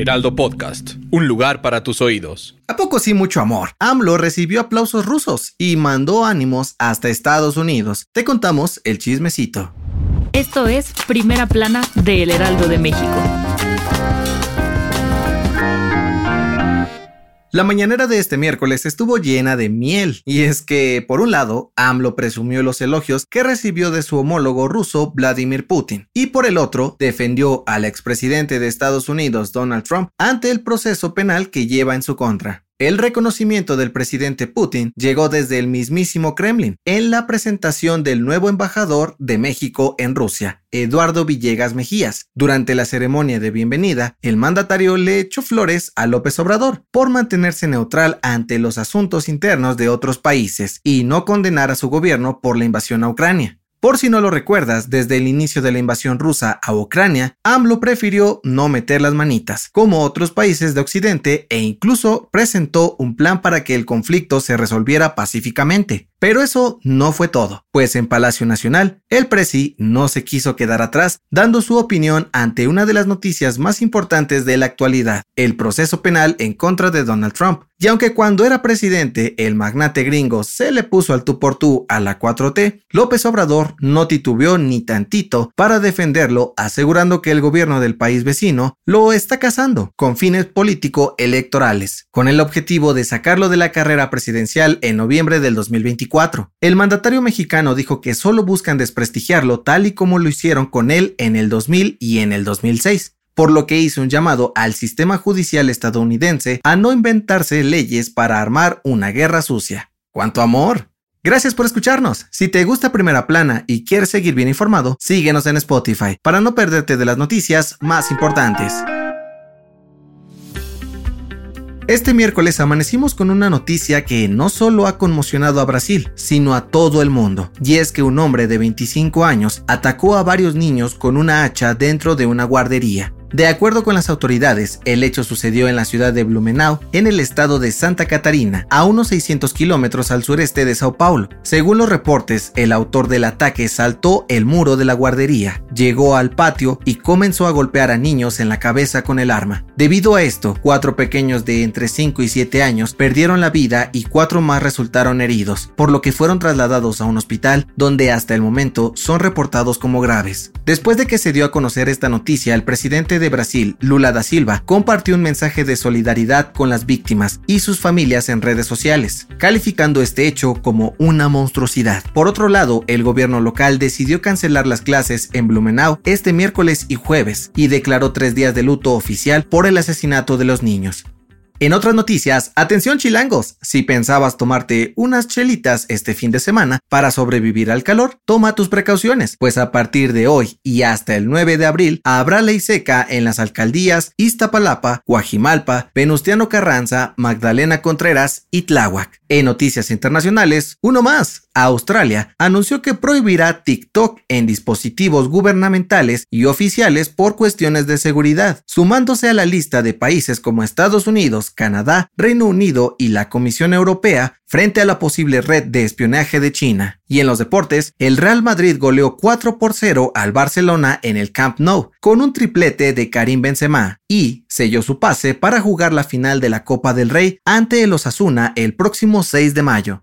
Heraldo Podcast, un lugar para tus oídos. ¿A poco sí mucho amor? AMLO recibió aplausos rusos y mandó ánimos hasta Estados Unidos. Te contamos el chismecito. Esto es Primera Plana de El Heraldo de México. La mañanera de este miércoles estuvo llena de miel, y es que, por un lado, AMLO presumió los elogios que recibió de su homólogo ruso Vladimir Putin, y por el otro, defendió al expresidente de Estados Unidos Donald Trump ante el proceso penal que lleva en su contra. El reconocimiento del presidente Putin llegó desde el mismísimo Kremlin en la presentación del nuevo embajador de México en Rusia, Eduardo Villegas Mejías. Durante la ceremonia de bienvenida, el mandatario le echó flores a López Obrador por mantenerse neutral ante los asuntos internos de otros países y no condenar a su gobierno por la invasión a Ucrania. Por si no lo recuerdas, desde el inicio de la invasión rusa a Ucrania, AMLO prefirió no meter las manitas, como otros países de Occidente, e incluso presentó un plan para que el conflicto se resolviera pacíficamente. Pero eso no fue todo, pues en Palacio Nacional, el presi no se quiso quedar atrás, dando su opinión ante una de las noticias más importantes de la actualidad, el proceso penal en contra de Donald Trump. Y aunque cuando era presidente el magnate gringo se le puso al tú por tú a la 4T, López Obrador no titubeó ni tantito para defenderlo, asegurando que el gobierno del país vecino lo está cazando con fines político-electorales, con el objetivo de sacarlo de la carrera presidencial en noviembre del 2024 el mandatario mexicano dijo que solo buscan desprestigiarlo tal y como lo hicieron con él en el 2000 y en el 2006 por lo que hizo un llamado al sistema judicial estadounidense a no inventarse leyes para armar una guerra sucia. ¡Cuánto amor! Gracias por escucharnos. Si te gusta Primera Plana y quieres seguir bien informado, síguenos en Spotify para no perderte de las noticias más importantes. Este miércoles amanecimos con una noticia que no solo ha conmocionado a Brasil, sino a todo el mundo. Y es que un hombre de 25 años atacó a varios niños con una hacha dentro de una guardería. De acuerdo con las autoridades, el hecho sucedió en la ciudad de Blumenau, en el estado de Santa Catarina, a unos 600 kilómetros al sureste de Sao Paulo. Según los reportes, el autor del ataque saltó el muro de la guardería, llegó al patio y comenzó a golpear a niños en la cabeza con el arma. Debido a esto, cuatro pequeños de entre 5 y 7 años perdieron la vida y cuatro más resultaron heridos, por lo que fueron trasladados a un hospital donde hasta el momento son reportados como graves. Después de que se dio a conocer esta noticia, el de Brasil, Lula da Silva, compartió un mensaje de solidaridad con las víctimas y sus familias en redes sociales, calificando este hecho como una monstruosidad. Por otro lado, el gobierno local decidió cancelar las clases en Blumenau este miércoles y jueves y declaró tres días de luto oficial por el asesinato de los niños. En otras noticias, atención chilangos, si pensabas tomarte unas chelitas este fin de semana para sobrevivir al calor, toma tus precauciones, pues a partir de hoy y hasta el 9 de abril habrá ley seca en las alcaldías Iztapalapa, Guajimalpa, Venustiano Carranza, Magdalena Contreras y Tláhuac. En noticias internacionales, uno más, Australia anunció que prohibirá TikTok en dispositivos gubernamentales y oficiales por cuestiones de seguridad, sumándose a la lista de países como Estados Unidos, Canadá, Reino Unido y la Comisión Europea frente a la posible red de espionaje de China. Y en los deportes, el Real Madrid goleó 4 por 0 al Barcelona en el Camp Nou, con un triplete de Karim Benzema, y selló su pase para jugar la final de la Copa del Rey ante el Osasuna el próximo 6 de mayo.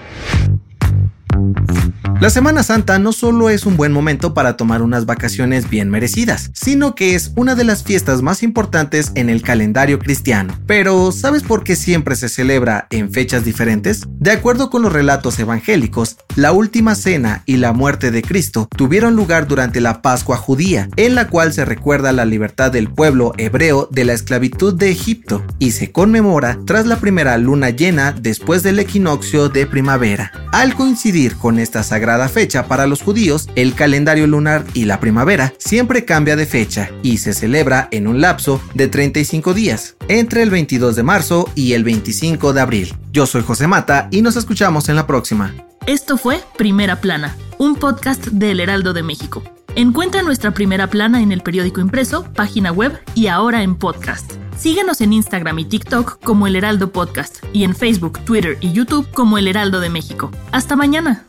La Semana Santa no solo es un buen momento para tomar unas vacaciones bien merecidas, sino que es una de las fiestas más importantes en el calendario cristiano. Pero, ¿sabes por qué siempre se celebra en fechas diferentes? De acuerdo con los relatos evangélicos, la última cena y la muerte de Cristo tuvieron lugar durante la Pascua judía, en la cual se recuerda la libertad del pueblo hebreo de la esclavitud de Egipto, y se conmemora tras la primera luna llena después del equinoccio de primavera. Al coincidir con esta sagrada sagrada fecha para los judíos, el calendario lunar y la primavera siempre cambia de fecha y se celebra en un lapso de 35 días, entre el 22 de marzo y el 25 de abril. Yo soy José Mata y nos escuchamos en la próxima. Esto fue Primera Plana, un podcast del Heraldo de México. Encuentra nuestra primera plana en el periódico impreso, página web y ahora en podcast. Síguenos en Instagram y TikTok como El Heraldo Podcast y en Facebook, Twitter y YouTube como El Heraldo de México. Hasta mañana.